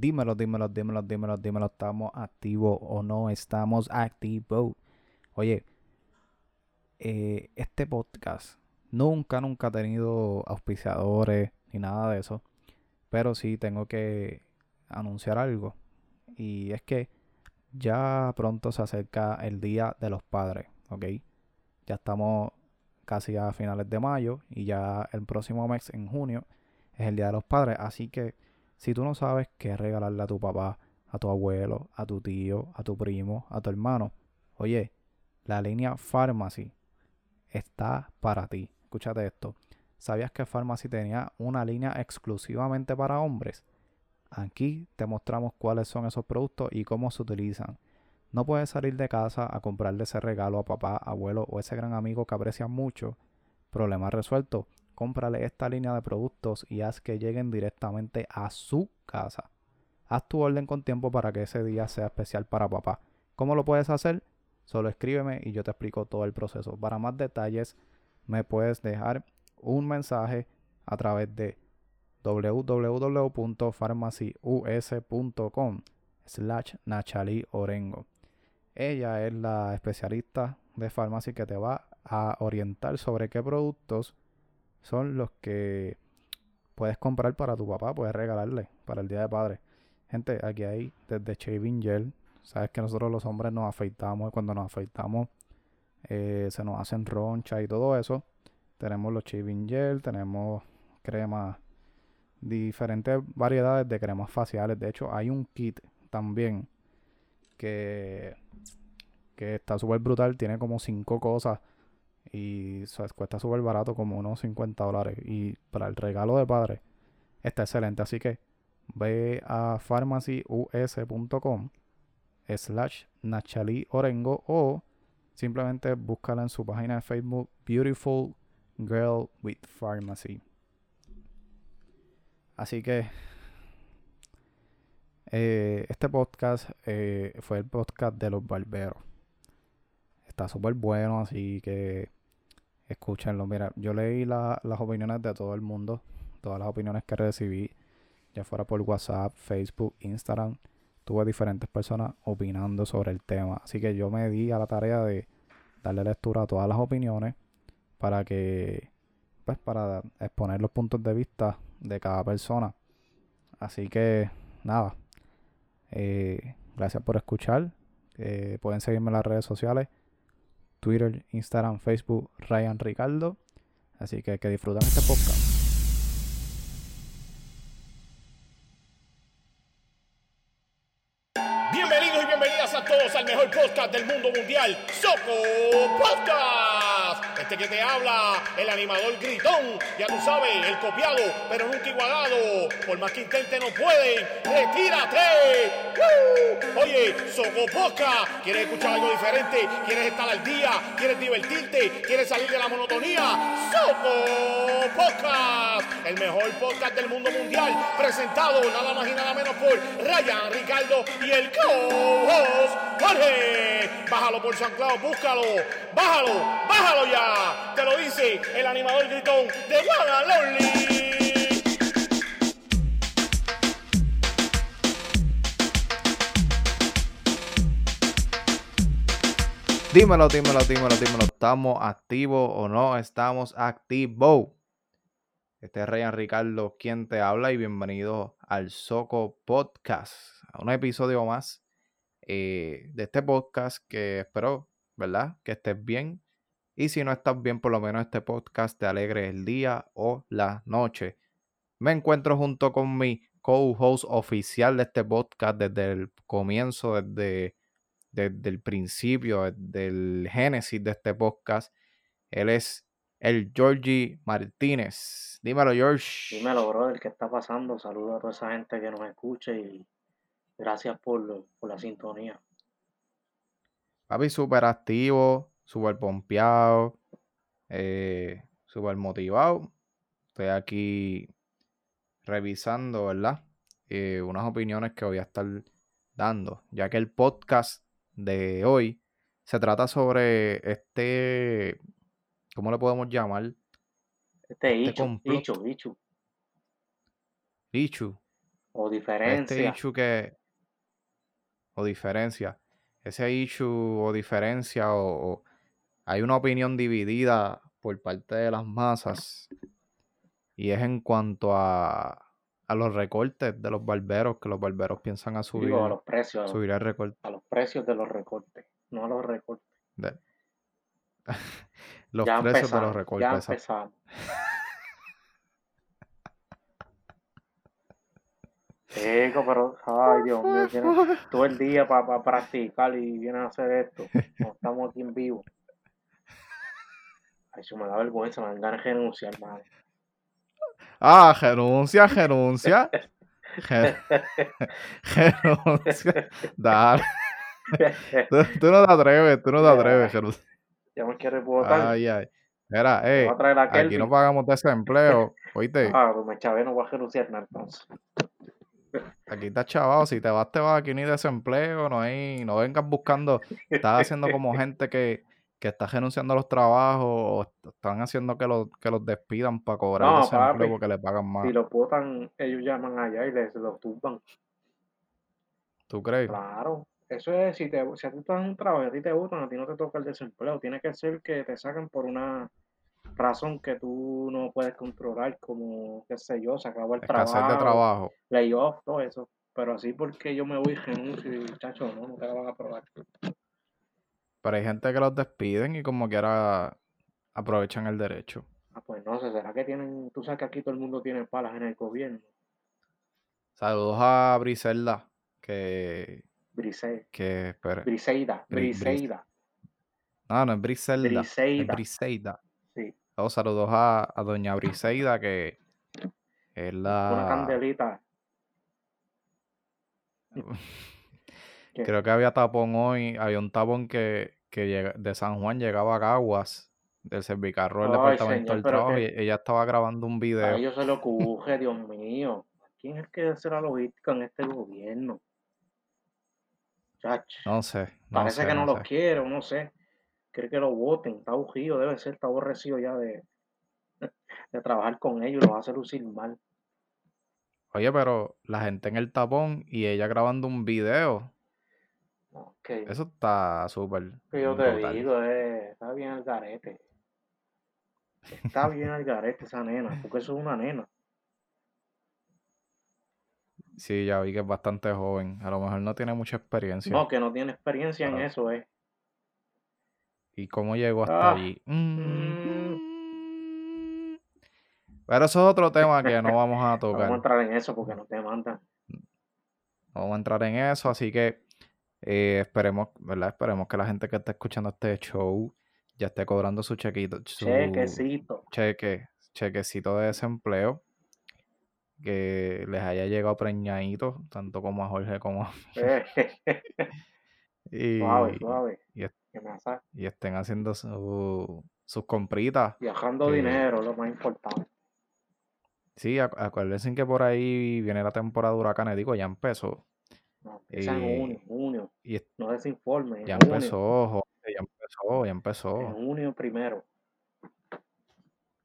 Dímelo, dímelo, dímelo, dímelo, dímelo. ¿Estamos activos o no estamos activos? Oye, eh, este podcast nunca, nunca ha tenido auspiciadores ni nada de eso. Pero sí tengo que anunciar algo. Y es que ya pronto se acerca el Día de los Padres, ¿ok? Ya estamos casi a finales de mayo y ya el próximo mes, en junio, es el Día de los Padres. Así que si tú no sabes qué regalarle a tu papá, a tu abuelo, a tu tío, a tu primo, a tu hermano, oye, la línea Pharmacy está para ti. Escúchate esto. ¿Sabías que Pharmacy tenía una línea exclusivamente para hombres? Aquí te mostramos cuáles son esos productos y cómo se utilizan. No puedes salir de casa a comprarle ese regalo a papá, abuelo o ese gran amigo que aprecias mucho. Problema resuelto cómprale esta línea de productos y haz que lleguen directamente a su casa. Haz tu orden con tiempo para que ese día sea especial para papá. ¿Cómo lo puedes hacer? Solo escríbeme y yo te explico todo el proceso. Para más detalles me puedes dejar un mensaje a través de www.farmacyus.com slash Nachali Orengo. Ella es la especialista de farmacia que te va a orientar sobre qué productos son los que puedes comprar para tu papá, puedes regalarle para el Día de Padre. Gente, aquí hay desde shaving gel. Sabes que nosotros los hombres nos afeitamos y cuando nos afeitamos eh, se nos hacen ronchas y todo eso. Tenemos los shaving gel, tenemos cremas, diferentes variedades de cremas faciales. De hecho, hay un kit también que, que está súper brutal. Tiene como cinco cosas y cuesta súper barato, como unos 50 dólares. Y para el regalo de padre está excelente. Así que ve a farmacyus.com slash Nachali Orengo o simplemente búscala en su página de Facebook Beautiful Girl with Pharmacy. Así que eh, este podcast eh, fue el podcast de los barberos. Está súper bueno, así que escúchenlo. Mira, yo leí las opiniones de todo el mundo, todas las opiniones que recibí, ya fuera por WhatsApp, Facebook, Instagram. Tuve diferentes personas opinando sobre el tema. Así que yo me di a la tarea de darle lectura a todas las opiniones para que, pues, para exponer los puntos de vista de cada persona. Así que, nada. Eh, gracias por escuchar. Eh, pueden seguirme en las redes sociales. Twitter, Instagram, Facebook, Ryan Ricardo. Así que que disfruten este podcast. Bienvenidos y bienvenidas a todos al mejor podcast del mundo mundial, Soco Podcast. Este que te habla, el animador gritón, ya tú sabes, el copiado, pero nunca igualado. Por más que intente no pueden, retírate. ¡Woo! Oye, Soco Podcast, ¿quieres escuchar algo diferente? ¿Quieres estar al día? ¿Quieres divertirte? ¿Quieres salir de la monotonía? Soco Podcast, el mejor podcast del mundo mundial, presentado nada más y nada menos por Ryan Ricardo y el co-host Jorge. Bájalo por San Claudio, búscalo, bájalo, bájalo ya. Te lo dice el animador gritón de Lonely. Dímelo, dímelo, dímelo, dímelo. ¿Estamos activos o no estamos activos? Este es Ryan Ricardo quien te habla y bienvenido al Soco Podcast, a un episodio más eh, de este podcast que espero, ¿verdad? Que estés bien. Y si no estás bien, por lo menos este podcast te alegre el día o la noche. Me encuentro junto con mi co-host oficial de este podcast desde el comienzo, desde, desde el principio, desde el génesis de este podcast. Él es el Georgie Martínez. Dímelo, George. Dímelo, brother, ¿qué está pasando? Saludos a toda esa gente que nos escuche y gracias por, por la sintonía. Papi, súper activo, súper pompeado, eh, súper motivado. Estoy aquí revisando, ¿verdad? Eh, unas opiniones que voy a estar dando, ya que el podcast de hoy se trata sobre este, ¿cómo le podemos llamar? Este Este Ichu. Ichu, Ichu. Ichu. O este diferencia. issue que, o diferencia, ese issue o diferencia o, o hay una opinión dividida por parte de las masas y es en cuanto a, a los recortes de los barberos, que los barberos piensan a subir, Digo, a los precios. a los- subir el recorte. A los precios de los recortes. No a los recortes. de- los ya precios de los recortes. Ya. Chico, pero, ay Dios mío, tienes todo el día para practicar y vienes a hacer esto. No estamos aquí en vivo. Ay, eso me da vergüenza, me dan ganas de renunciar, madre. Ah, renuncia, renuncia. Re- renuncia. Dale. Tú, tú no te atreves, tú no te atreves. renuncia. ya me quieres votar. Ay, ay. Mira, Me eh, aquí no pagamos desempleo. Oíste, Ah, pues me chavé, no voy a renunciar nada entonces. aquí está chavado. Si te vas, te vas. Aquí hay desempleo, no hay. No vengas buscando. Estás haciendo como gente que, que está renunciando a los trabajos o est- están haciendo que los, que los despidan para cobrar No, desempleo papi. porque le pagan más. Si los votan, ellos llaman allá y les los tumban. ¿Tú crees? Claro. Eso es, si, te, si a ti estás en un trabajo y a ti te votan, a ti no te toca el desempleo. Tiene que ser que te saquen por una razón que tú no puedes controlar, como, qué sé yo, se acabó el Escasez trabajo, de trabajo. layoff, todo eso. Pero así porque yo me voy y renuncio y, chacho, no, no te la van a aprobar. Pero hay gente que los despiden y como quiera aprovechan el derecho. Ah, pues no sé, ¿será que tienen, tú sabes que aquí todo el mundo tiene palas en el gobierno? Saludos a Briselda, que, Brise, que espere. Briseida, Bri- Bris- Briseida, No, no es Briselda, es Briseida. Briseida. sí, Oh, saludos a, a doña Briseida, que es una la... candelita. ¿Qué? Creo que había tapón hoy, había un tapón que, que llega- de San Juan llegaba a Caguas, del Servicarro del Ay, Departamento del Trabajo, que- y ella estaba grabando un A video. ellos se le ocurre, Dios mío. ¿Quién es el que hace la logística en este gobierno? Chacho, No sé, no parece sé, que no, no los sé. quiere, o no sé. Cree que lo voten, está aburrido, debe ser, está aborrecido ya de, de trabajar con ellos, los hace lucir mal. Oye, pero la gente en el tapón y ella grabando un video, Eso está súper yo te brutal. digo, eh, está bien el garete. Está bien el garete esa nena, porque eso es una nena. Sí, ya vi que es bastante joven. A lo mejor no tiene mucha experiencia. No, que no tiene experiencia en eso, eh. ¿Y cómo llegó hasta Ah, allí? Mm. Pero eso es otro tema que no vamos a No vamos a tocar. entrar en eso porque no te mandan. No vamos a entrar en eso, así que eh, esperemos, ¿verdad? Esperemos que la gente que está escuchando este show ya esté cobrando su chequito, su Chequecito. cheque, chequecito de desempleo, que les haya llegado preñadito, tanto como a Jorge como a Eh, y, suave, suave. y est- estén haciendo su- sus compritas. Viajando que- dinero, lo más importante. Sí, acu- acuérdense que por ahí viene la temporada de huracanes, digo, ya empezó. No, empieza en Y- junio, junio. Y No desinforme. ya en junio. empezó, Jorge, ya empezó, ya En empezó. junio primero.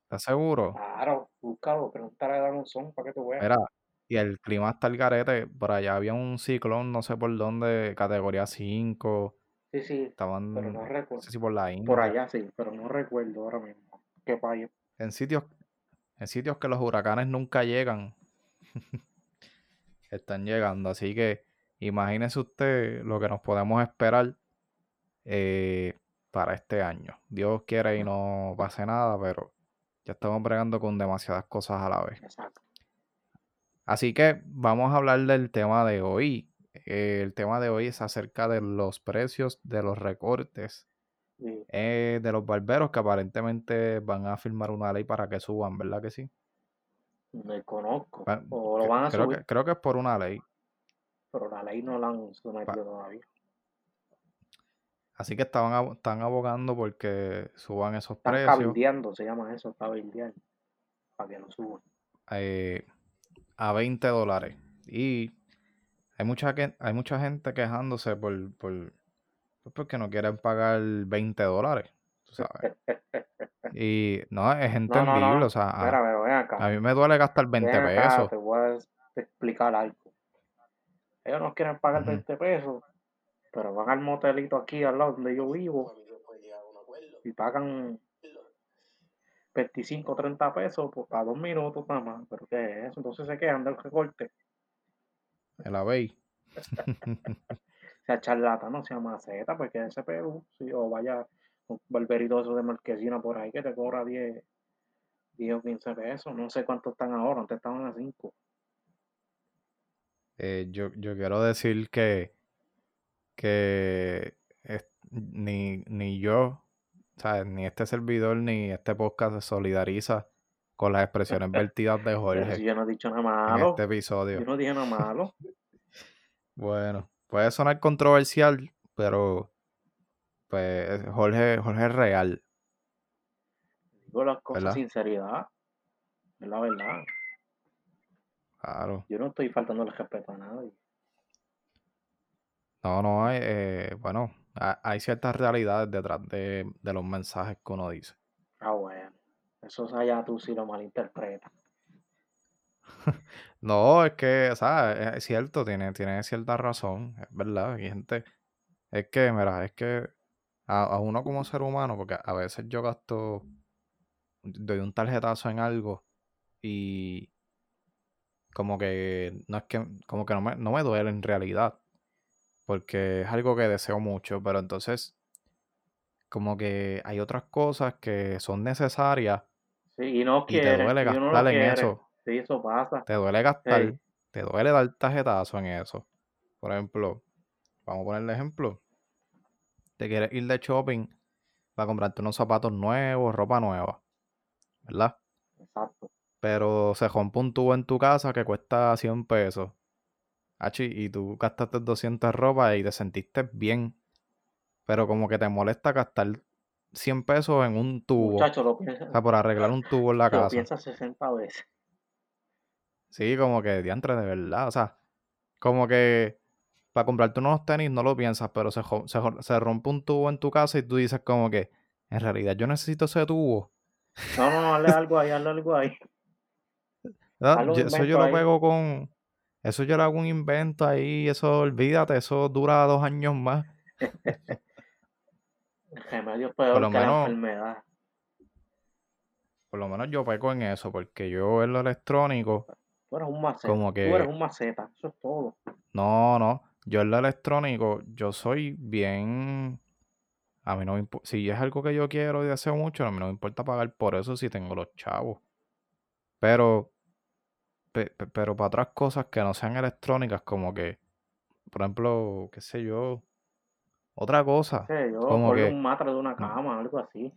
¿Estás seguro? Claro, búscalo, pregúntale a Danonzón para que tú veas. Mira, y el clima está el garete. Por allá había un ciclón, no sé por dónde, categoría 5. Sí, sí, Estaban, pero no no recuerdo. sé si por la Por India. allá sí, pero no recuerdo ahora mismo. ¿Qué país? En sitios, en sitios que los huracanes nunca llegan. Están llegando. Así que imagínese usted lo que nos podemos esperar eh, para este año. Dios quiere y no pase nada, pero ya estamos bregando con demasiadas cosas a la vez. Exacto. Así que vamos a hablar del tema de hoy. Eh, el tema de hoy es acerca de los precios de los recortes Sí. eh, de los barberos que aparentemente van a firmar una ley para que suban, ¿verdad que sí? Me conozco. O lo van a creo, subir, que, creo que es por una ley. Pero la ley no la han sometido todavía. Así que estaban, abo- están abogando porque suban esos Están precios cabildeando, se llama eso, cabildear. Para que no suban. eh, a 20 dólares. Y hay mucha, que- hay mucha gente quejándose por, por, pues porque no quieren pagar 20 dólares. tú sabes. Y no, es No, no, entendible. no. O sea, a- pero ven acá. a, mí me duele gastar 20 ven acá, pesos. te voy a, explicar algo. Ellos no quieren pagar Ujú. 20 pesos, pero van al motelito aquí al lado donde yo vivo y pagan 25 30 pesos pues, para dos minutos nada más. ¿Pero qué es eso? Entonces se quedan del recorte. El Abey. sea charlata, no sea maceta, porque ese Perú, sí, o vaya un barberito eso de marquesina por ahí que te cobra 10, 10 o 15 pesos, no sé cuánto están ahora, antes estaban a 5. Eh, yo, yo quiero decir que, que es- ni, ni yo, ¿sabes? Ni este servidor ni este podcast se solidariza con las expresiones vertidas de si Jorge yo no he dicho nada en este episodio. yo no dije nada malo. Bueno, puede sonar controversial, pero pues Jorge, Jorge es real, Digo las cosas ¿verdad? sinceridad, es la verdad. Claro. Yo no estoy faltando el respeto a nadie. No, no, hay, eh, bueno, ha- hay ciertas realidades detrás de, de los mensajes que uno dice. Ah, bueno, eso es allá tú si lo malinterpretas. No, es que, ¿sabes? Es cierto, tiene, tiene cierta razón, es verdad. Hay gente, es que, mira, es que a, a uno como ser humano, porque a veces yo gasto, doy un tarjetazo en algo y como que no es que, como que no me, no me duele en realidad, porque es algo que deseo mucho, pero entonces, como que hay otras cosas que son necesarias Sí, y no y te quieren, duele no gastar en quiere. eso. Sí, eso pasa. Te duele gastar, te duele dar tarjetazo en eso. Por ejemplo, vamos a ponerle ejemplo. Te quieres ir de shopping para comprarte unos zapatos nuevos, ropa nueva, ¿verdad? Exacto. Pero se rompe un tubo en tu casa que cuesta 100 pesos. Achi, y tú gastaste 200 en ropa y te sentiste bien. Pero como que te molesta gastar 100 pesos en un tubo. Muchacho, lo O piensa, sea, por arreglar un tubo en la lo casa. piensa 60 veces. Sí, como que diantre de verdad. O sea, como que para comprarte unos tenis no lo piensas, pero se, se, se rompe un tubo en tu casa y tú dices como que en realidad yo necesito ese tubo. No, no, no, hazle algo ahí, hazle algo ahí. Eso yo lo pego con... Eso yo le hago un invento ahí, eso olvídate, eso dura dos años más. El remedio es Por peor lo que la menos, enfermedad. por lo menos yo pego en eso, porque yo en lo electrónico, Tú eres un maceta, como tú eres que... un maceta, eso es todo. No, no, yo en lo electrónico, yo soy bien... A mí no me importa, si es algo que yo quiero y deseo mucho, a mí no me importa pagar por eso si tengo los chavos. Pero, pe- pe- pero para otras cosas que no sean electrónicas, como que, por ejemplo, qué sé yo, otra cosa, yo, como que, un matre de una mm, cama, algo así.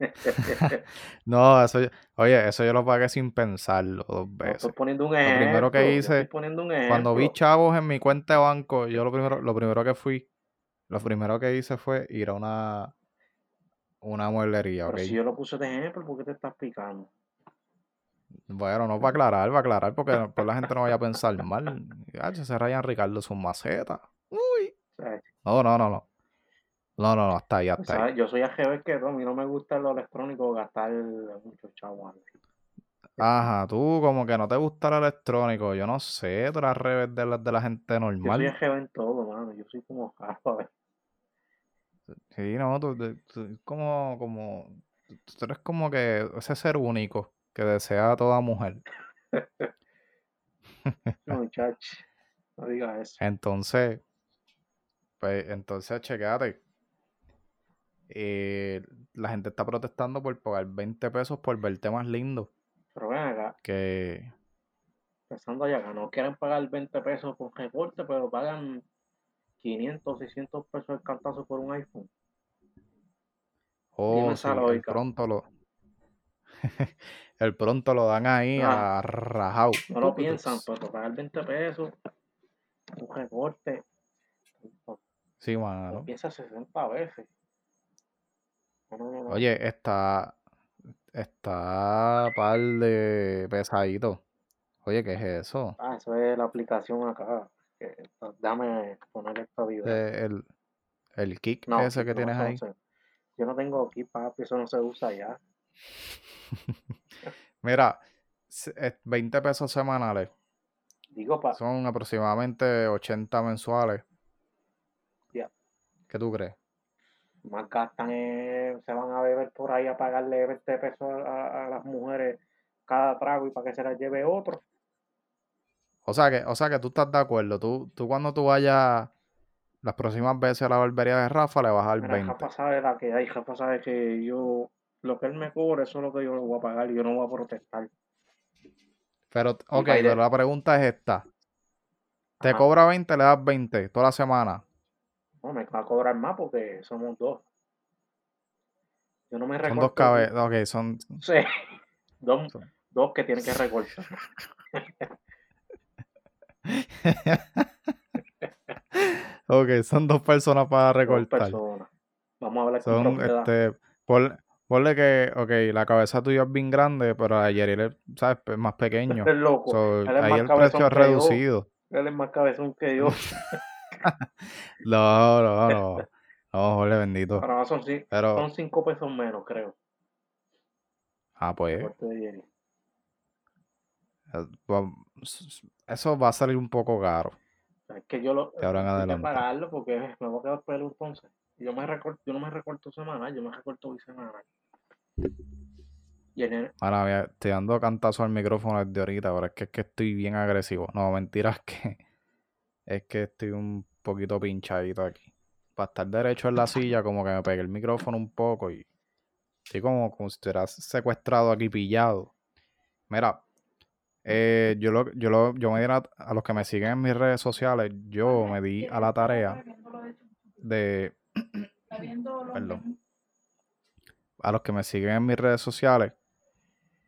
no, eso, yo- oye, eso yo lo pagué sin pensarlo dos No estoy veces. poniendo un Lo primero que ejemplo, hice, cuando vi ejemplo. chavos en mi cuenta de banco, yo lo primero, lo primero que fui, lo primero que hice fue ir a una, una mueblería. Pero si yo lo puse de ejemplo, ¿por qué te estás picando? Bueno, no para aclarar, para aclarar, porque después la gente no vaya a pensar mal. Ese Ryan Ricardo es un maceta. Uy. No, no, no, no. No, no, no, hasta ahí, hasta ahí. Yo soy AGB que no, a mí no me gusta lo electrónico gastar muchos chavos. así. Ajá, tú como que no te gusta el electrónico, yo no sé, tú eres revés de la, de la gente Yo soy normal. AGB en todo, mano. Yo soy como ¿ves? Sí, no, tú, tú- tú- como, como, tú eres como que ese ser único que desea a toda mujer. Muchacho, no digas eso. Entonces, pues, entonces, checate. eh, la gente está protestando por pagar 20 pesos por verte más lindo. Pero ven acá, Que, pensando allá, que no quieren pagar 20 pesos por recorte, pero pagan 500, 600 pesos el cantazo por un iPhone. Oh, sí, pronto lo, el pronto lo dan ahí Ah, a rajao. no lo piensan, pero pagar 20 pesos, un recorte, no, Sí, no mano. piensa 60 veces. No, no, no, no. Oye, está, está par de pesadito. Oye, ¿qué es eso? Ah, eso es la aplicación acá. Déjame poner esta video. Eh, el, el kick ese que tienes ahí. Yo no tengo aquí, papi, eso no se usa ya. Mira, se- es 20 pesos semanales. Digo, pa, Son aproximadamente 80 mensuales. Ya. ¿Qué tú crees? más gastan, en- se van a beber por ahí a pagarle 20 pesos a, a las mujeres cada trago y para que se las lleve otro. O sea que, o sea que tú estás de acuerdo. Tú, tú cuando tú vayas las próximas veces a la barbería de Rafa le vas a dar Mira, 20. Rafa sabe la que hay, Rafa sabe que yo, lo que él me cobre, eso es lo que yo le voy a pagar y yo no voy a protestar. Pero, ok, pero la pregunta es esta. Te Ajá. cobra 20, le das 20 toda la semana. No, me va a cobrar más porque somos dos. Yo no me Son recorto. dos cabezas. Ok, son. Sí, dos, Son- dos que tienen que recortar. Ok, son dos personas para Dos recortar. personas. Vamos a hablar con Son, este, ponle, ponle que, ok, la cabeza tuya es bien grande, pero la de Yeriel es, ¿sabes? Es más pequeño. Es loco. So, Él es ahí el precio es yo. reducido. Él es más cabezón que yo. No, no, no. No, Jorge, bendito. Pero no son, ci- Pero, son cinco pesos menos, creo. ah, pues, eh, eso va a salir un poco caro. Es que yo lo que adelante. pagarlo porque me voy a quedar pelo entonces. Yo, me recorto, yo no me recorto semanal, yo me recorto bisemanal. Ahora mía, estoy dando cantazo al micrófono desde ahorita, pero es que, es que estoy bien agresivo. No, mentira, es que es que estoy un poquito pinchadito aquí. Para estar derecho en la silla, como que me pegué el micrófono un poco y estoy como, como si estuviera secuestrado aquí, pillado. Mira, eh, yo, lo, yo, lo, yo me di a, a los que me siguen en mis redes sociales, yo me di a la tarea de Perdón. A los que me siguen en mis redes sociales,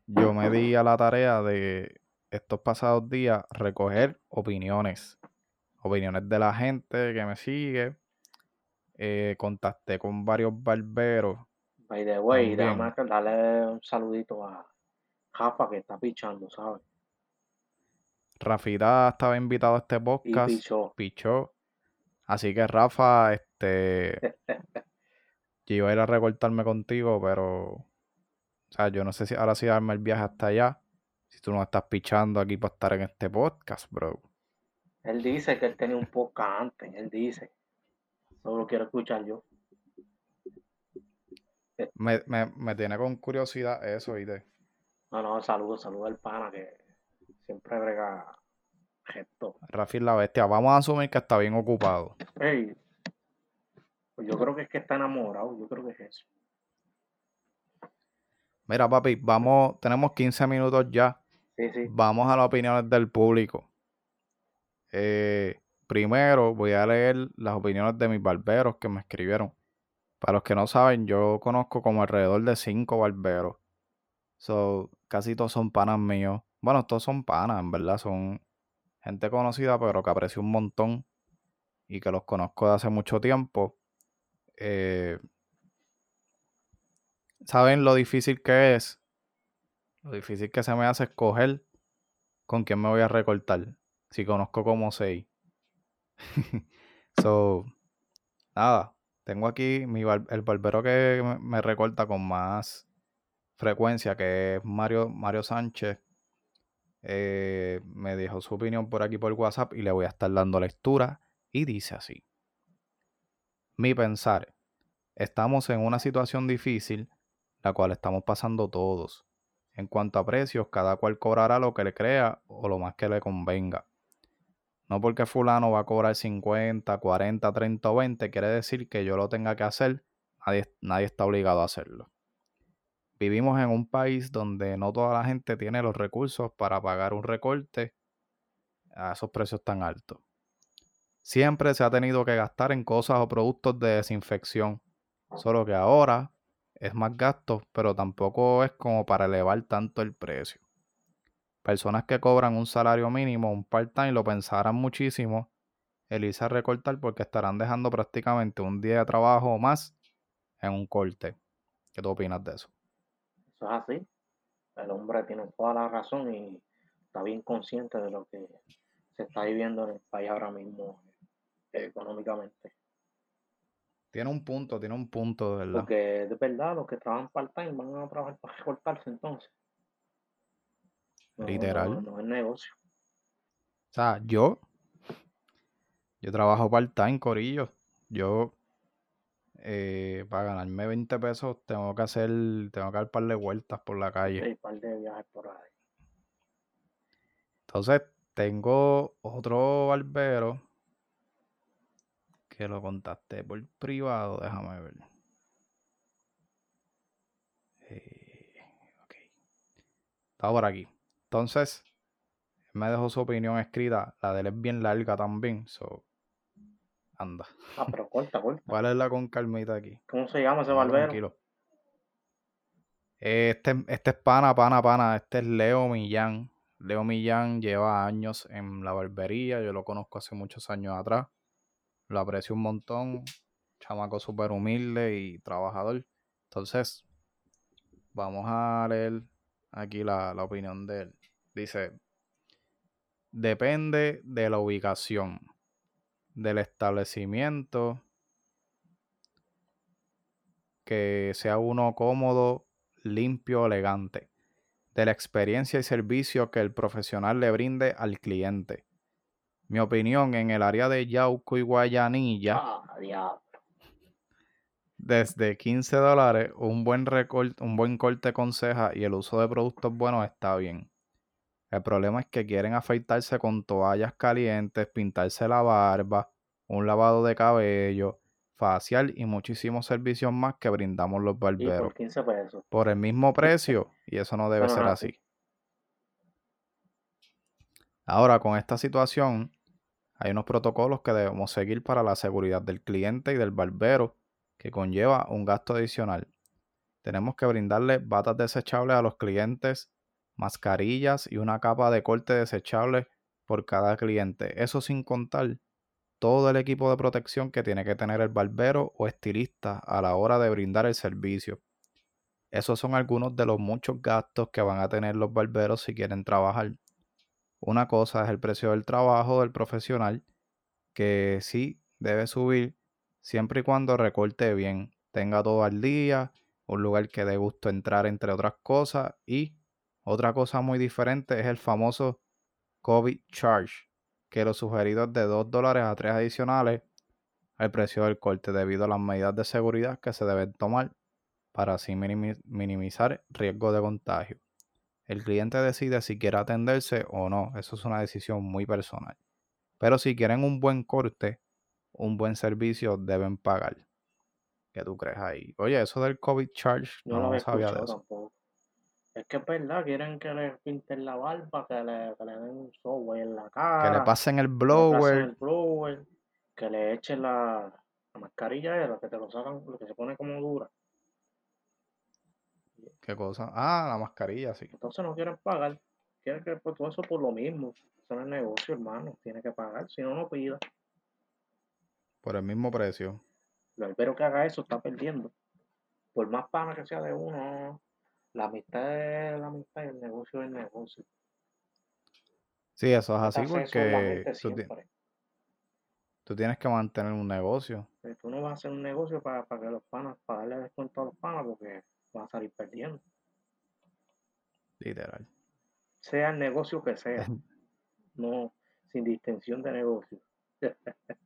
yo me di a la tarea de estos pasados días recoger opiniones. Opiniones de la gente que me sigue. Eh, contacté con varios barberos. By the way, déjame darle un saludito a Rafa que está pichando, ¿sabes? Rafita estaba invitado a este Y podcast. pichó. Pichó. Así que Rafa, este. yo iba a ir a recortarme contigo, pero. O sea, yo no sé si ahora sí darme el viaje hasta allá. Si tú no estás pichando aquí para estar en este podcast, bro. Él dice que él tenía un podcast antes, él dice. Solo quiero escuchar yo. Me, me, me tiene con curiosidad eso, ¿viste? No, no, saludo, saludo al pana que siempre brega gesto. Rafi la bestia. Vamos a asumir que está bien ocupado. Ey, pues yo creo que es que está enamorado, yo creo que es eso. Mira, papi, vamos. Tenemos 15 minutos ya. Sí, sí. Vamos a las opiniones del público. Eh, primero voy a leer las opiniones de mis barberos que me escribieron. Para los que no saben, yo conozco como alrededor de cinco barberos. So, casi todos son panas míos. Bueno, todos son panas, en verdad. Son gente conocida, pero que aprecio un montón. Y que los conozco de hace mucho tiempo. Eh, ¿Saben lo difícil que es? Lo difícil que se me hace escoger con quién me voy a recortar. Si conozco como seis. so, nada. Tengo aquí mi el barbero que me, me recorta con más frecuencia, que es Mario, Mario Sánchez. Eh, me dejó su opinión por aquí por WhatsApp y le voy a estar dando lectura. Y dice así. Mi pensar. Estamos en una situación difícil, la cual estamos pasando todos. En cuanto a precios, cada cual cobrará lo que le crea o lo más que le convenga. No porque fulano va a cobrar 50, 40, 30 o 20, quiere decir que yo lo tenga que hacer. Nadie, nadie está obligado a hacerlo. Vivimos en un país donde no toda la gente tiene los recursos para pagar un recorte a esos precios tan altos. Siempre se ha tenido que gastar en cosas o productos de desinfección, solo que ahora es más gasto, pero tampoco es como para elevar tanto el precio. Personas que cobran un salario mínimo, un part-time, lo pensarán muchísimo el recortar porque estarán dejando prácticamente un día de trabajo o más en un corte. ¿Qué tú opinas de eso? Eso es así. El hombre tiene toda la razón y está bien consciente de lo que se está viviendo en el país ahora mismo económicamente. Tiene un punto, tiene un punto, de verdad. Porque de verdad, los que trabajan part-time van a trabajar para recortarse entonces. No, Literal. No, no es negocio. sea, yo, yo trabajo part-time, corillo. Yo, eh, para ganarme 20 pesos, tengo que hacer, tengo que dar un par de vueltas por la calle. Sí, un par de viajes por ahí. Entonces, tengo otro barbero que lo contacté por privado, déjame ver. Eh, ok. Está por aquí. Entonces, me dejó su opinión escrita. La de él es bien larga también. So, anda. Ah, pero corta, corta. Voy a leerla con calmita aquí. ¿Cómo se llama ese barbero? tranquilo. Este, este es pana, pana, pana. Este es Leo Millán. Leo Millán lleva años en la barbería. Yo lo conozco hace muchos años atrás. Lo aprecio un montón. Chamaco súper humilde y trabajador. Entonces, vamos a leer aquí la, la opinión de él. Dice, depende de la ubicación, del establecimiento, que sea uno cómodo, limpio, elegante, de la experiencia y servicio que el profesional le brinde al cliente. Mi opinión en el área de Yauco y Guayanilla, Ah, diablo. desde 15 dólares, un buen, recort- un buen corte con ceja y el uso de productos buenos está bien. El problema es que quieren afeitarse con toallas calientes, pintarse la barba, un lavado de cabello, facial y muchísimos servicios más que brindamos los Y barberos por 15 pesos. por el mismo precio y eso no debe no ser así. Ahora, con esta situación, hay unos protocolos que debemos seguir para la seguridad del cliente y del barbero, que conlleva un gasto adicional. Tenemos que brindarle batas desechables a los clientes, mascarillas y una capa de corte desechable por cada cliente. Eso sin contar todo el equipo de protección que tiene que tener el barbero o estilista a la hora de brindar el servicio. Esos son algunos de los muchos gastos que van a tener los barberos si quieren trabajar. Una cosa es el precio del trabajo del profesional, que sí debe subir siempre y cuando recorte bien, tenga todo al día, un lugar que dé gusto entrar entre otras cosas y otra cosa muy diferente es el famoso COVID charge, que lo sugerido es de 2 dólares a 3 adicionales al precio del corte debido a las medidas de seguridad que se deben tomar para así minimi- minimizar riesgo de contagio. El cliente decide si quiere atenderse o no, eso es una decisión muy personal. Pero si quieren un buen corte, un buen servicio, deben pagar. ¿Qué tú crees ahí? Oye, eso del COVID charge, Yo no, no lo sabía de eso. tampoco. Es que es verdad, quieren que le pinten la barba, que le, que le den un software en la cara. Que le pasen el que le pasen blower. el blower, que le echen la, la mascarilla que te lo sacan, lo que se pone como dura. ¿Qué cosa? Ah, la mascarilla, sí. Entonces no quieren pagar. Quieren que pues, todo eso por lo mismo. Eso no es negocio, hermano. Tiene que pagar. Si no, no pida. Por el mismo precio. El barbero que haga eso está perdiendo. Por más pana que sea de uno, la amistad es la amistad y el negocio es el negocio. Sí, eso es así eso porque tú, ti- tú tienes que mantener un negocio. Eh, Tú no vas a hacer un negocio para, para que los panas, para darle descuento a los panas porque vas a salir perdiendo. Literal. Sea el negocio que sea. No, sin distinción de negocio.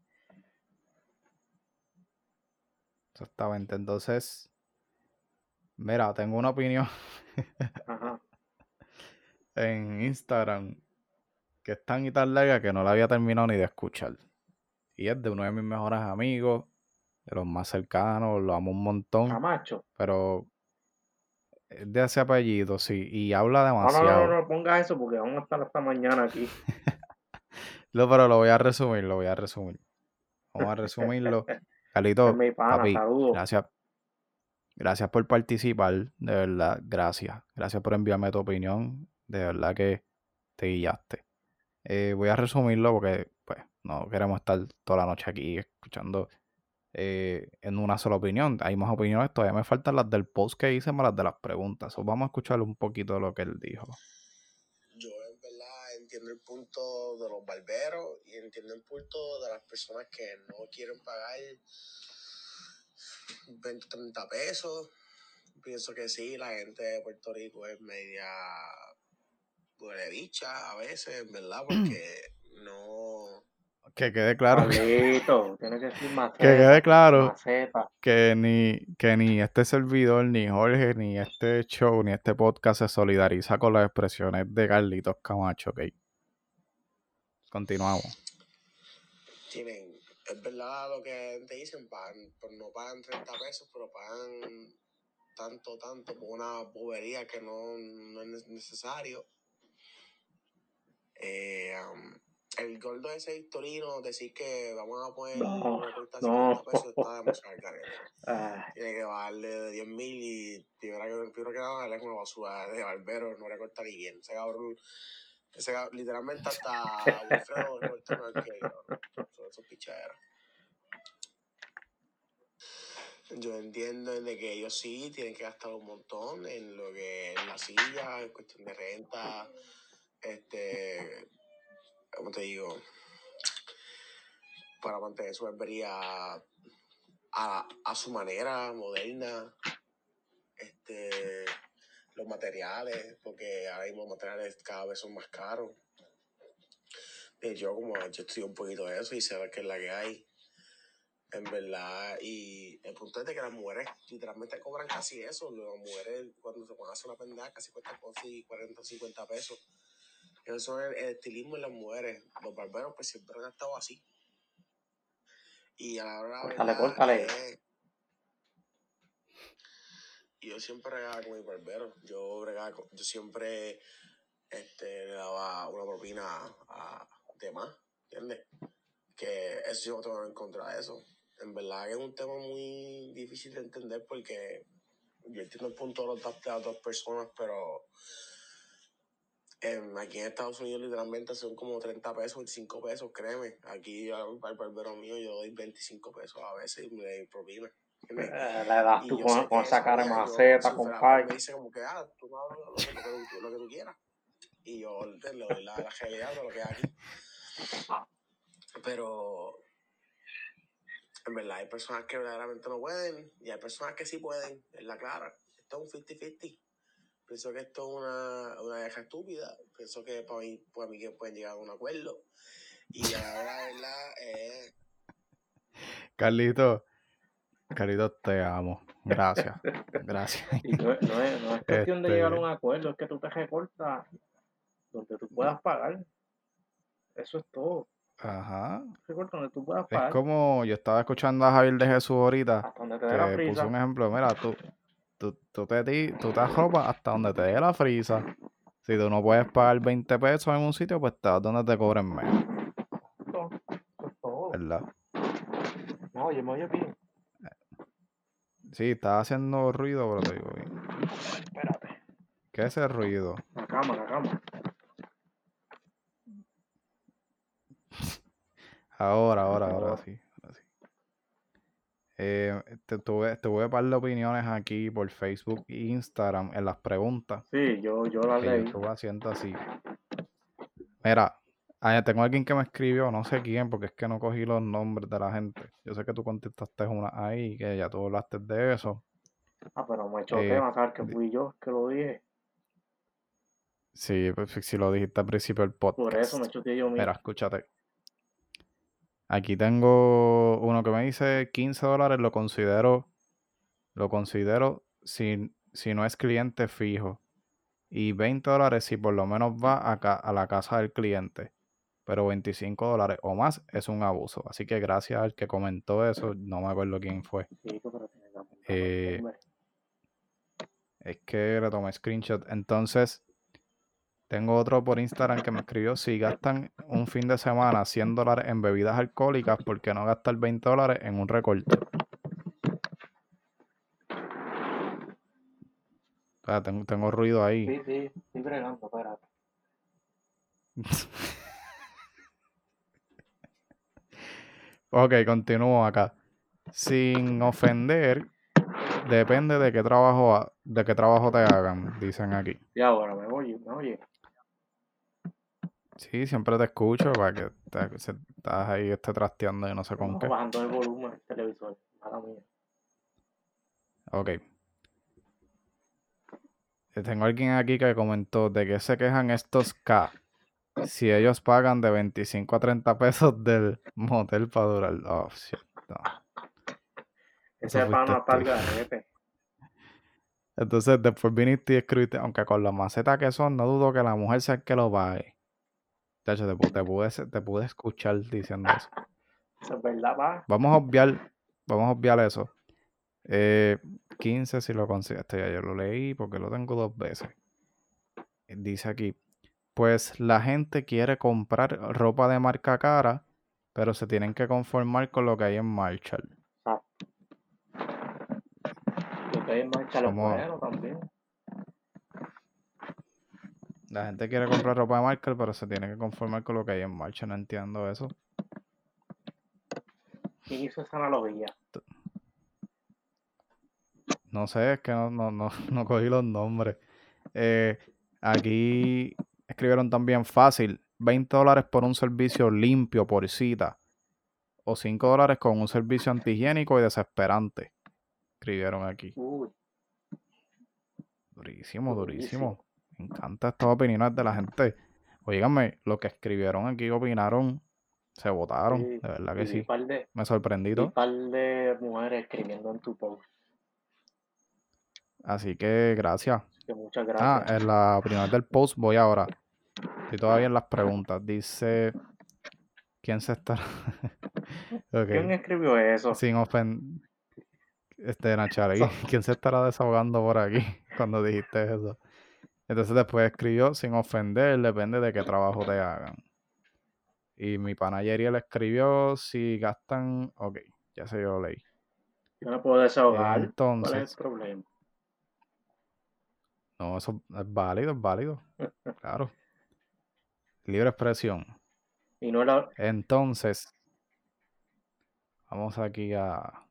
Exactamente. Entonces, mira, tengo una opinión Ajá. en Instagram que es tan y tan larga que no la había terminado ni de escuchar. Y es de uno de mis mejores amigos, de los más cercanos, lo amo un montón, Camacho. pero es de ese apellido, sí, y habla No, no, no, demasiado. no, no, ponga eso porque vamos a estar hasta mañana aquí. No, pero lo voy a resumir, lo voy a resumir. Vamos a resumirlo. Carlito, Es mi pana, papi, saludos. gracias. Gracias por participar, de verdad, gracias. Gracias por enviarme tu opinión, de verdad que te guillaste. Eh, voy a resumirlo porque, pues, no queremos estar toda la noche aquí escuchando eh, en una sola opinión. Hay más opiniones, todavía me faltan las del post que hice más las de las preguntas. So, vamos a escuchar un poquito de lo que él dijo. yo en verdad entiendo el punto de los barberos y entiendo el punto de las personas que no quieren pagar 20, 30 pesos. Pienso que sí, la gente de Puerto Rico es media bicha a veces, en verdad, porque no. Que quede claro. Que, Pablito, tiene que decir que maceta, quede claro maceta. que ni, que ni este servidor, ni Jorge, ni este show, ni este podcast se solidariza con las expresiones de Carlitos Camacho, ok. Continuamos. Tienen, es verdad lo que te dicen, pagan, pues no pagan 30 pesos, pero pagan tanto, tanto por una bobería que no, no es necesario. Eh, um, el gordo ese Victorino, decir que vamos a poner No, no. 50 pesos está demasiado. Ah, Tiene que bajarle de 10 mil y primero que, primero que nada, es una basura de barbero, no recorta ni bien. Ese cabrón, ese cabrón, literalmente hasta Wilfredo recorta mejor que yo, cabrón. Son esos pichaderos. Yo entiendo de que ellos sí tienen que gastar un montón en lo que es la silla, en cuestión de renta, este, ¿cómo te digo? Para mantener su barbería a, a su manera, moderna, este, los materiales, porque ahora mismo los materiales cada vez son más caros. Y yo como yo estudié un poquito de eso y sé qué es la que hay. En verdad, y el punto es de que las mujeres literalmente cobran casi eso. Las mujeres cuando se van a hacer una pendeja casi cuestan casi 40 o 50 pesos. Eso es el, estilismo en las mujeres. Los barberos pues siempre han estado así. Y a la hora Córtale, verdad, córtale. eh, yo siempre bregaba con mi barbero. Yo bregaba con- yo siempre este, le daba una propina a, de más, ¿entiendes? Que eso yo no tengo en contra de eso. En verdad que es un tema muy difícil de entender porque yo entiendo el punto de, los dos- de las dos personas, pero em, aquí en Estados Unidos literalmente son como 30 pesos, 25 pesos, créeme. Aquí al barbero mío yo doy 25 pesos a veces y me doy propina. eh, le das tú con, con esa cara de maceta, con pay. me dice como que, ah, tú hablas lo que, tú- lo que tú quieras. Y yo le doy la, la realidad de lo que hay aquí. Pero, en verdad, hay personas que verdaderamente no pueden y hay personas que sí pueden, es la clara. Esto es un 50-50. Pienso que esto es una, una deja estúpida. Pienso que para mí, para mí que pueden llegar a un acuerdo. Y a la hora de verdad, eh, Carlitos, Carlitos, te amo. Gracias. Gracias. Y no, es- no es, no es cuestión de Este- llegar a un acuerdo, es que tú te recortas donde tú puedas pagar. Eso es todo. Ajá. Recorta donde tú puedas Es como yo estaba escuchando a Javier de Jesús ahorita, Hasta donde te que puso un ejemplo. Mira, tú, tú, tú te, tú te arropas hasta donde te dé la frisa. Si tú no puedes pagar 20 pesos en un sitio, pues vas donde te cobren menos, es todo. ¿verdad? No, yo me oye bien. Sí, estás haciendo ruido, pero te digo bien. Espérate. ¿Qué es ese ruido? La cama, la cama. Ahora, ahora Ahora. sí. Eh, te- tuve, tuve un par de opiniones aquí por Facebook e Instagram en las preguntas. Sí, yo, yo la que yo leí. estuve haciendo así. Mira, ah, tengo alguien que me escribió, no sé quién, porque es que no cogí los nombres de la gente. Yo sé que tú contestaste una ahí, que ya tú hablaste de eso. Ah, pero me echó Eh, tema, ¿sabes? Que fui yo que lo dije. Sí, pues, si lo dijiste al principio del podcast. Por eso me echó yo mismo. Mira, escúchate. Aquí tengo uno que me dice 15 dólares, lo considero, lo considero si, si no es cliente fijo. Y 20 dólares si por lo menos va a, ca- a la casa del cliente. Pero 25 dólares o más es un abuso. Así que gracias al que comentó eso, no me acuerdo quién fue. Eh. Es que le tomé screenshot. Entonces, tengo otro por Instagram que me escribió, si gastan un fin de semana 100 dólares en bebidas alcohólicas, ¿por qué no gastar 20 dólares en un recorte? O sea, tengo, tengo ruido ahí. Sí, sí, estoy bregando, espérate. Ok, continúo acá. Sin ofender, depende de qué trabajo, de qué trabajo te hagan, dicen aquí. Y ahora me oye, me oye. Sí, siempre te escucho para que te- se- estás ahí esté trasteando y no sé con No, qué. bajando el volumen del televisor. Mala mía. Ok. Eh, Tengo alguien aquí que comentó de que se quejan estos K. si ellos pagan de 25 a 30 pesos del motel para durar. Oh, shit, no. Ese pana garete. Entonces después viniste y escribiste, aunque con la maceta que son, no dudo que la mujer sea el que lo pague. Te, pu- te pude, te pude escuchar diciendo eso. Eso es verdad, va. Vamos a obviar, vamos a obviar eso. Eh, 15 si lo consigues. Este ya yo lo leí porque lo tengo dos veces. Dice aquí, pues la gente quiere comprar ropa de marca cara, pero se tienen que conformar con lo que hay en Marshall. Lo que hay en marcha lo Somos- bueno también. La gente quiere comprar ropa de marca, pero se tiene que conformar con lo que hay en Marshall. No entiendo eso. ¿Quién hizo esa analogía? No sé, es que no, no, no, no cogí los nombres. Eh, aquí escribieron también fácil, 20 dólares por un servicio limpio por cita. O 5 dólares con un servicio antihigiénico y desesperante. Escribieron aquí. Uy, Durísimo, Durísimo. durísimo. Me encantan estas opiniones de la gente. Oígame, lo que escribieron aquí opinaron, se votaron. sí. De verdad que sí. de, Me sorprendí todo. par de mujeres escribiendo en tu post. Así que gracias. Así que muchas Ah, gracias. en la opinión del post voy ahora. Estoy todavía en las preguntas. Dice. ¿Quién se está.? ¿Quién escribió eso? Sin ofender. Este, Nachari. ¿Quién se estará desahogando por aquí cuando dijiste eso? Entonces después escribió sin ofender, depende de qué trabajo te hagan. Y mi pana Yeriel escribió si gastan. Ok, ya sé, yo lo leí. Yo no puedo desahogar. ¿Cuál es el Entonces, problema? no, eso es válido, es válido. Claro. Libre expresión. Y no la... Entonces, vamos aquí a...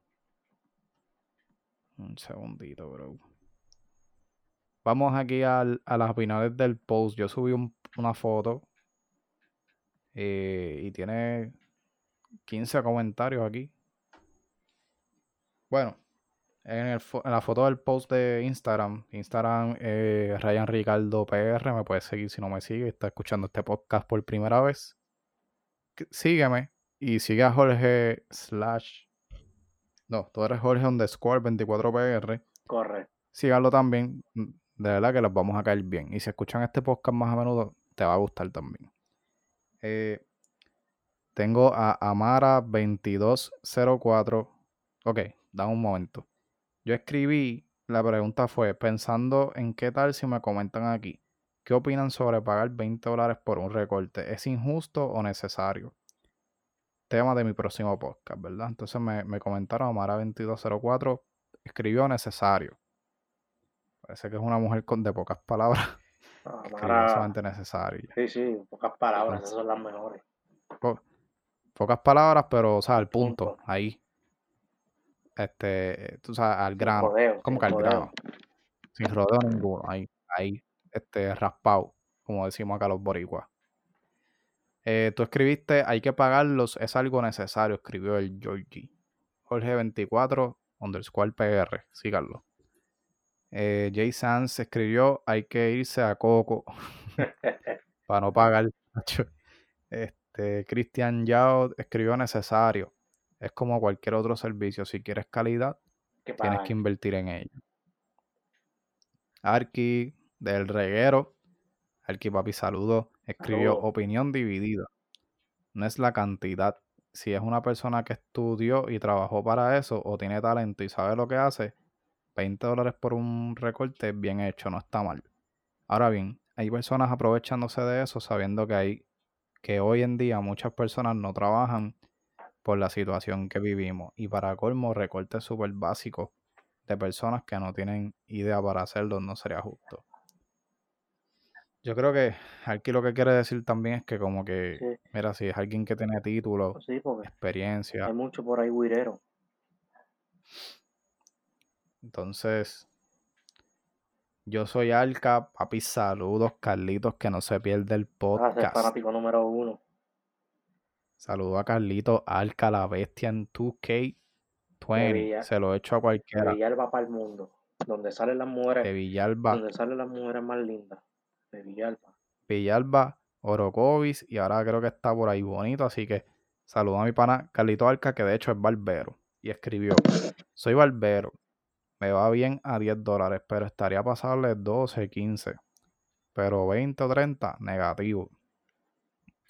Un segundito, bro. Vamos aquí al- a las opiniones del post. Yo subí un- una foto eh, y tiene 15 comentarios aquí. Bueno, en, el en la foto del post de Instagram, Instagram eh, Ryan Ricardo PR, me puedes seguir si no me sigue, está escuchando este podcast por primera vez. Sígueme y sigue a Jorge slash. No, tú eres Jorge underscore 24PR. Correcto. Síganlo también. De verdad que les vamos a caer bien. Y si escuchan este podcast más a menudo, te va a gustar también. Eh, tengo a Amara2204. Ok, dame un momento. Yo escribí, la pregunta fue, pensando en qué tal si me comentan aquí, ¿qué opinan sobre pagar 20 dólares por un recorte? ¿Es injusto o necesario? Tema de mi próximo podcast, ¿verdad? Entonces me, me comentaron, Amara2204 escribió necesario. Parece que es una mujer con de pocas palabras. Escribió Amara... solamente necesario. Sí, sí, pocas palabras, esas son las mejores. Po- pocas palabras, pero, o sea, al punto, Punto. ahí. Este, tú sabes, al grano. Rodeo, Como que al rodeo. grano. Sin rodeo ninguno. Ahí, ahí, este, raspado, como decimos acá los boricuas. Eh, tú escribiste, hay que pagarlos, es algo necesario, escribió el Georgie. Jorge24, underscore PR, síganlo. Eh, Jay Sanz escribió, hay que irse a Coco para no pagar. Este, Cristian Yao escribió necesario. Es como cualquier otro servicio. Si quieres calidad, tienes que invertir en ello. Arki del reguero. Arki papi saludo. Escribió Saludos. opinión dividida. No es la cantidad. Si es una persona que estudió y trabajó para eso o tiene talento y sabe lo que hace, 20 dólares por un recorte bien hecho, no está mal. Ahora bien, hay personas aprovechándose de eso sabiendo que hay que hoy en día muchas personas no trabajan por la situación que vivimos y para colmo recortes súper básicos de personas que no tienen idea para hacerlo no sería justo. Yo creo que aquí lo que quiere decir también es que como que, Sí. mira, si es alguien que tiene título, Pues sí, experiencia, hay mucho por ahí guirero. Entonces yo soy Alca, papi, saludos, Carlitos, que no se pierde el Ah, ese es podcast. fanático número uno. Saludo a Carlitos, Alca, la bestia en 2K20. De Villa- Se lo echo a De cualquiera. Villalba para el mundo. Donde salen las mujeres. De Villalba, Donde salen las mujeres más lindas. De Villalba. Villalba Orocovis y ahora creo que está por ahí bonito, así que saludo a mi pana Carlito Arca, que de hecho es barbero, y escribió, soy barbero, me va bien a 10 dólares, pero estaría pasable 12, 15, pero 20 o 30, negativo.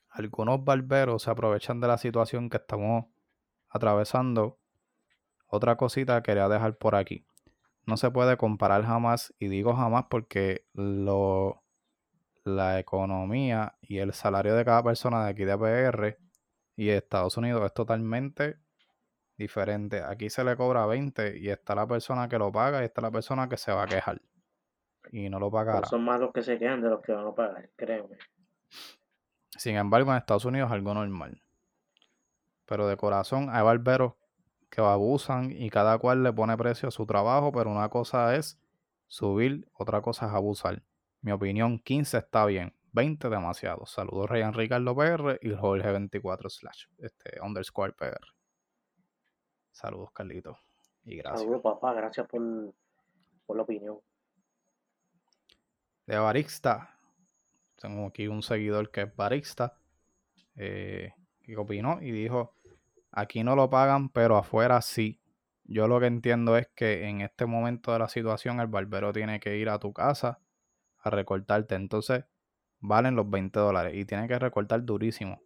Algunos barberos se aprovechan de la situación que estamos atravesando. Otra cosita quería dejar por aquí. No se puede comparar jamás, y digo jamás porque lo, la economía y el salario de cada persona de aquí de PR y Estados Unidos es totalmente diferente. Aquí se le cobra 20 y está la persona que lo paga y está la persona que se va a quejar y no lo pagará. Son más los que se quejan de los que van a pagar, créeme. Sin embargo, en Estados Unidos es algo normal. Pero de corazón hay barberos que abusan y cada cual le pone precio a su trabajo, pero una cosa es subir, otra cosa es abusar. Mi opinión, 15 está bien, 20 demasiado. Saludos Ryan Ricardo PR y Jorge 24 slash este, underscore PR. Saludos Carlito y gracias. Saludos papá, gracias por, por la opinión. De barista, tengo aquí un seguidor que es barista, eh, que opinó y dijo, aquí no lo pagan, pero afuera sí. Yo lo que entiendo es que en este momento de la situación el barbero tiene que ir a tu casa a recortarte. Entonces valen los 20 dólares y tiene que recortar durísimo.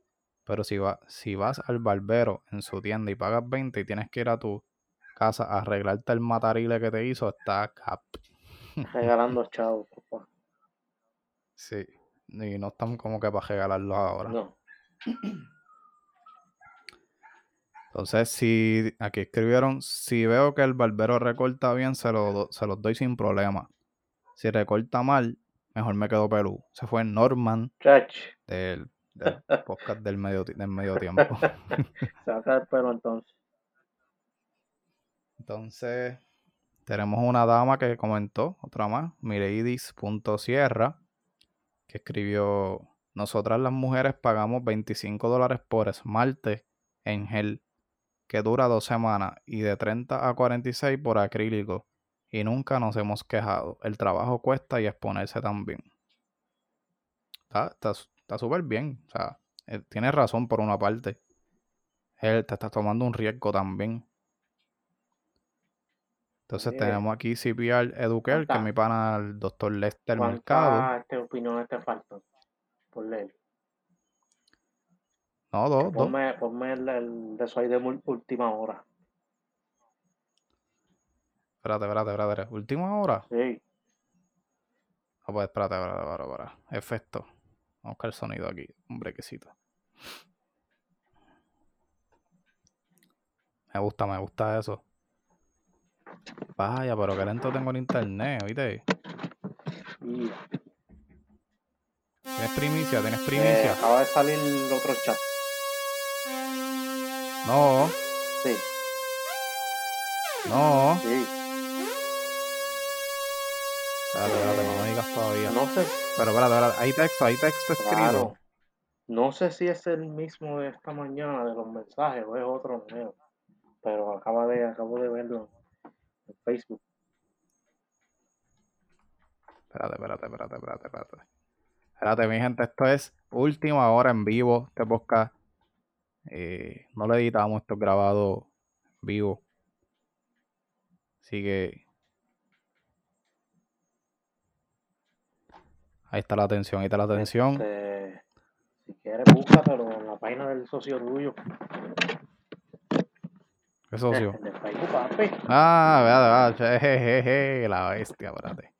Pero si, va, si vas al barbero en su tienda y pagas 20 y tienes que ir a tu casa a arreglarte el matarile que te hizo, está cap. Regalando chavos, papá. Sí. Y no están como que para regalarlos ahora. No. Entonces, si aquí escribieron, si veo que el barbero recorta bien, se, lo, se los doy sin problema. Si recorta mal, mejor me quedo pelú. Se fue Norman Chach, del, del podcast del medio, del medio tiempo. saca el pelo entonces. Entonces, tenemos una dama que comentó, otra más, Mireidis.sierra, que escribió, nosotras las mujeres pagamos 25 dólares por esmalte en gel, que dura dos semanas, y de 30 a 46 por acrílico, y nunca nos hemos quejado. El trabajo cuesta y exponerse también. Está está- está súper bien, o sea, eh, tienes razón por una parte. Él te estás tomando un riesgo también. Entonces Sí. tenemos aquí CPR Educare, que es ¿Cuántas- mi pana, el doctor Lester Mercado. ¿Cuántas este, opiniones te faltan? Por leer. No, dos, dos. Ponme, ponme el, el de ahí de última hora. Espérate, espérate, espérate. Última hora. Sí. Ah, pues espérate, espérate, espérate, espérate. Efecto. Vamos a buscar el sonido aquí. Un brequecito. Me gusta, me gusta eso. Vaya, pero qué lento tengo el internet, ¿viste? ¿Tienes primicia? ¿Tienes eh, primicia? acaba de salir el otro chat. No, Sí, no. sí. Espérate, espérate, no todavía. No sé, Pero espérate, espérate. Hay texto, hay texto escrito. claro. No sé si es el mismo de esta mañana de los mensajes o es otro nuevo. Pero acaba de, acabo de verlo en Facebook. Espérate, espérate, espérate, espérate, espérate. Espérate, mi gente, esto es última hora en vivo, este podcast. Eh, no lo editamos, esto es grabado vivo. Así que. Ahí está la atención, ahí está la atención. Este, si quieres, búscatelo en la página del socio tuyo. ¿Qué socio? En el Facebook, papi. Ah, vea, vea, jejeje, la bestia, espérate.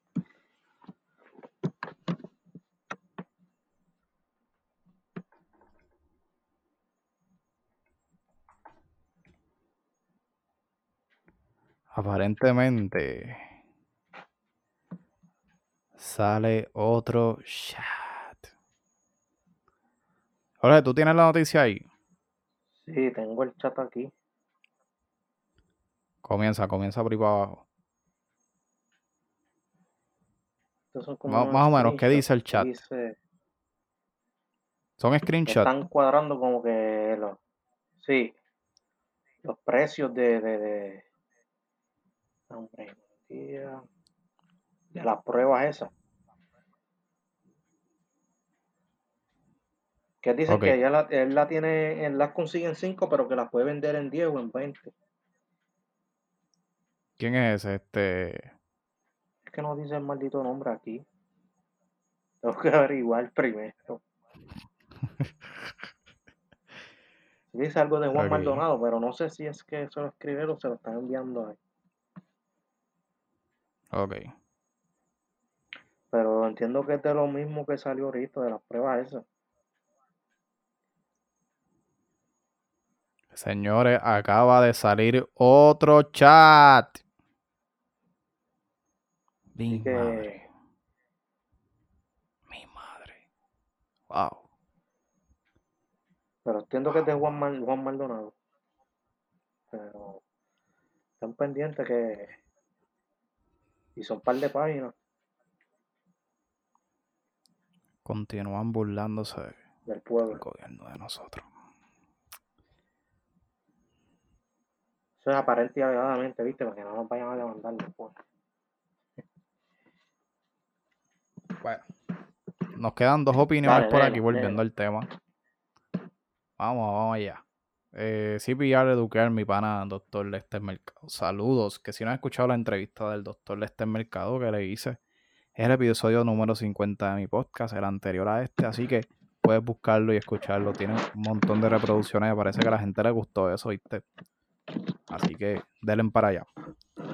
Aparentemente sale otro chat. Jorge, ¿tú tienes la noticia ahí? Sí, tengo el chat aquí. Comienza, comienza por ahí para abajo. Son como Más- o menos, ¿qué dice el chat? Dice, Son screenshots. están cuadrando como que los, sí, los precios de, de, de, hombre, tía, de las pruebas esas. Que dicen Ok. que ella la, él la tiene, él las consigue en 5, pero que las puede vender en 10 o en 20. ¿Quién es ese? Este. Es que no dice el maldito nombre aquí. Tengo que averiguar primero. Dice algo de Juan. Maldonado, pero no sé si es que se lo escribieron o se lo están enviando ahí. Ok. Entiendo que es de lo mismo que salió ahorita, de las pruebas esas. Señores, acaba de salir otro chat. Mi que madre. Mi madre. Wow. Pero entiendo que es de Juan, Mal- Juan Maldonado. Pero están pendientes que. Y son un par de páginas Continúan burlándose del del pueblo. gobierno de nosotros. Eso es aparente y alegadamente, ¿viste? Para que no nos vayan a demandar después. Bueno. Nos quedan dos opiniones Dale, por dale, aquí volviendo dale. al tema. Vamos, vamos allá. Eh, CPR Educar, mi pana, doctor Lester Mercado. Saludos. Que si no has escuchado la entrevista del doctor Lester Mercado que le hice, es el episodio número 50 de mi podcast, el anterior a este. Así que puedes buscarlo y escucharlo. Tiene un montón de reproducciones. Me parece que a la gente le gustó eso, ¿viste? Así que denle para allá.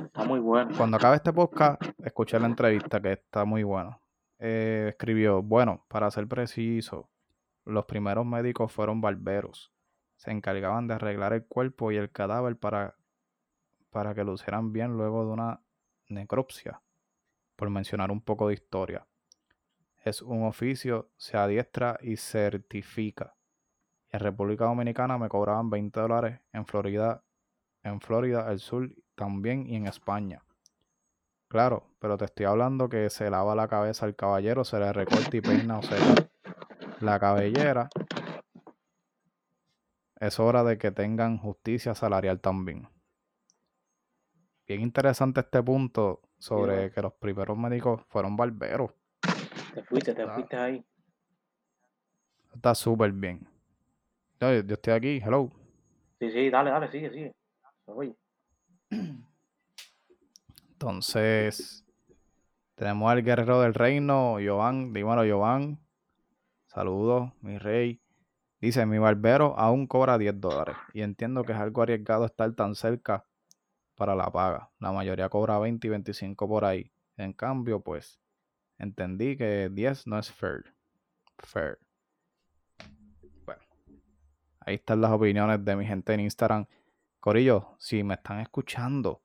Está muy bueno. Cuando acabe este podcast, escuché la entrevista que está muy buena. Eh, escribió, bueno, para ser preciso, los primeros médicos fueron barberos. Se encargaban de arreglar el cuerpo y el cadáver para, para que lucieran bien luego de una necropsia, por mencionar un poco de historia. Es un oficio, se adiestra y certifica. En República Dominicana me cobraban 20 dólares, en Florida, en Florida, el sur también y en España. Claro, pero te estoy hablando que se lava la cabeza al caballero, se le recorta y peina o seca la cabellera. Es hora de que tengan justicia salarial también. Bien interesante este punto sobre que los primeros médicos fueron barberos. Te fuiste, te Está- fuiste ahí. Está súper bien. Yo, yo estoy aquí, hello. Sí, sí, dale, dale, sigue, sigue. Oye, Entonces, tenemos al guerrero del reino, Jovan. Dímelo, Jovan. Saludos, mi rey. Dice, mi barbero aún cobra 10 dólares. Y entiendo que es algo arriesgado estar tan cerca para la paga. La mayoría cobra 20 y 25 por ahí. En cambio, pues, entendí que 10 no es fair. Fair. Bueno, ahí están las opiniones de mi gente en Instagram. Corillo, si me están escuchando,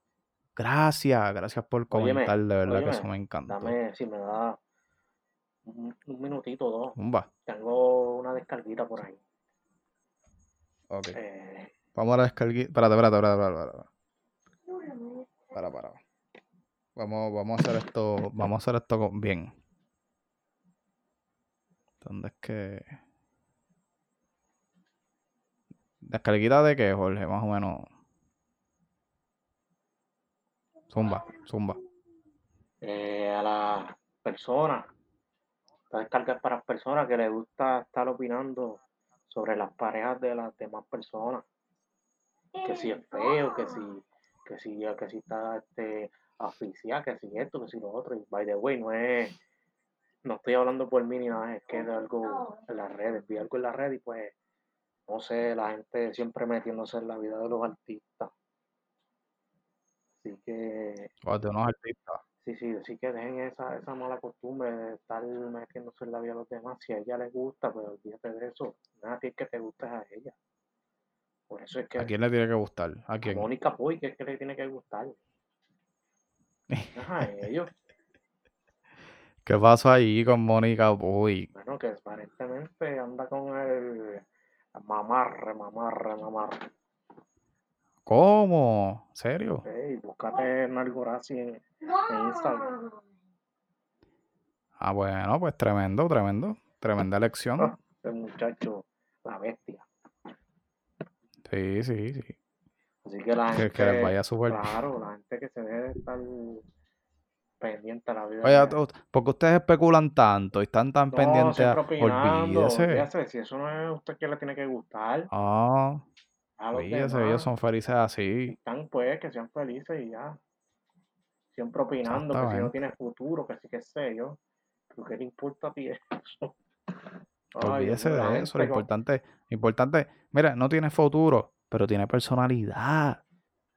gracias, gracias por Óyeme, comentar, de verdad que eso me encantó. dame, si me da un, un minutito o dos. Zumba. Tengo una descarguita por ahí. Ok. Eh, Vamos a la descarguita. Espérate, espérate, espérate, espérate, espérate. Para, para. Vamos, vamos a hacer esto. Vamos a hacer esto con- bien. ¿Dónde es que. ¿Descarguita de qué, Jorge? Más o menos. Zumba, zumba. eh, a las personas. Esta descarga es para las personas que les gusta estar opinando sobre las parejas de las demás personas. Que si es feo, que si, que si, que si está este, asfixiada, que si esto, que si lo otro. Y by the way, no es, no estoy hablando por mí ni nada, es que de algo en las redes. Vi algo en las redes y pues, no sé, la gente siempre metiéndose en la vida de los artistas. Así que O de unos artistas. Sí, sí, así que dejen esa, esa mala costumbre de estar metiéndose en la vida de los demás. Si a ella le gusta, pues olvídate de eso. No es a ti que te gusta es a ella. Por eso es que ¿A quién le tiene que gustar? ¿A a quién? Mónica Poy, que es que le tiene que gustar. Ajá, ellos. ¿Qué pasó ahí con Mónica Boy? Bueno, que aparentemente anda con el mamarre, mamarre, mamarre. ¿Cómo? ¿Serio? Ey, búscate en algo así en, en Instagram. Ah, bueno, pues tremendo, tremendo. Tremenda elección. Ese muchacho, la bestia. Sí, sí, sí. Así que la Que, gente. que les vaya súper. Claro, la gente que se debe estar pendientes a la vida. Oye, de- ustedes especulan tanto y están tan No, pendientes a... Olvídese. olvídese, Si eso no es usted que le tiene que gustar, Ah, olvídese, ellos son felices así. Están pues, que sean felices y ya. Siempre opinando que si no tiene futuro, que sí que sé yo. ¿Pero qué le importa a ti eso? Olvídese la de eso, lo importante, lo importante, mira, no tiene futuro, pero tiene personalidad,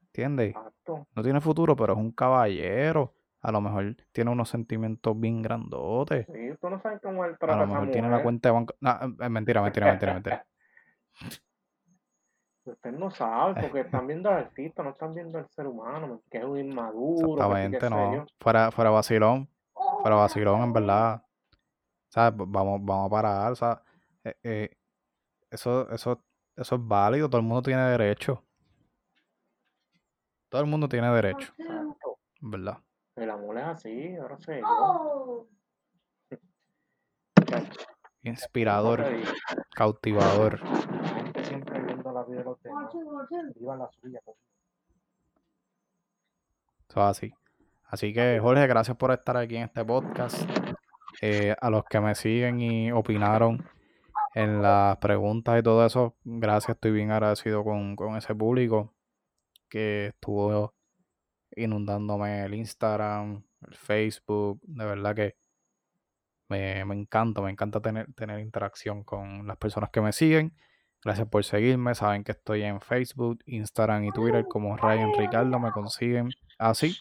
¿entiendes? Exacto. No tiene futuro, pero es un caballero. A lo mejor tiene unos sentimientos bien grandotes. Sí, tú no sabes cómo él trata lo a esa mejor tiene la mujer. cuenta de banco. No, es mentira, mentira, mentira, mentira. Usted no sabe, porque están viendo al artista, no están viendo al ser humano, que es un inmaduro, Exactamente, no. Fuera, fuera vacilón. Fuera vacilón, en verdad. ¿Sabes? Vamos, vamos a parar. O sea, eh, eh, eso, eso, eso es válido. Todo el mundo tiene derecho. Todo el mundo tiene derecho, Exacto. verdad. El amor es así, ahora sé. Muchacho, Inspirador, cautivador. La gente siempre viendo la vida de los demás. Viva la suya. Eso es así. Así que, Jorge, gracias por estar aquí en este podcast. Eh, a los que me siguen y opinaron en las preguntas y todo eso, gracias. Estoy bien agradecido con, con ese público que estuvo inundándome el Instagram, el Facebook. De verdad que me, me encanta, me encanta tener, tener interacción con las personas que me siguen. Gracias por seguirme. Saben que estoy en Facebook, Instagram y Twitter como Ryan Ricardo. Me consiguen así.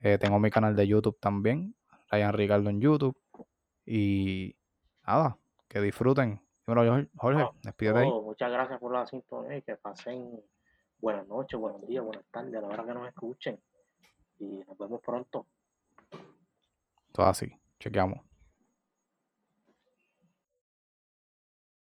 Eh, tengo mi canal de YouTube también, Ryan Ricardo en YouTube. Y nada, que disfruten. Jor- Jorge, No, despídete ahí. muchas gracias por la sintonía y que pasen buenas noches, buenos días, buenas tardes, a la hora que nos escuchen. Y nos vemos pronto. Todo así. Chequeamos.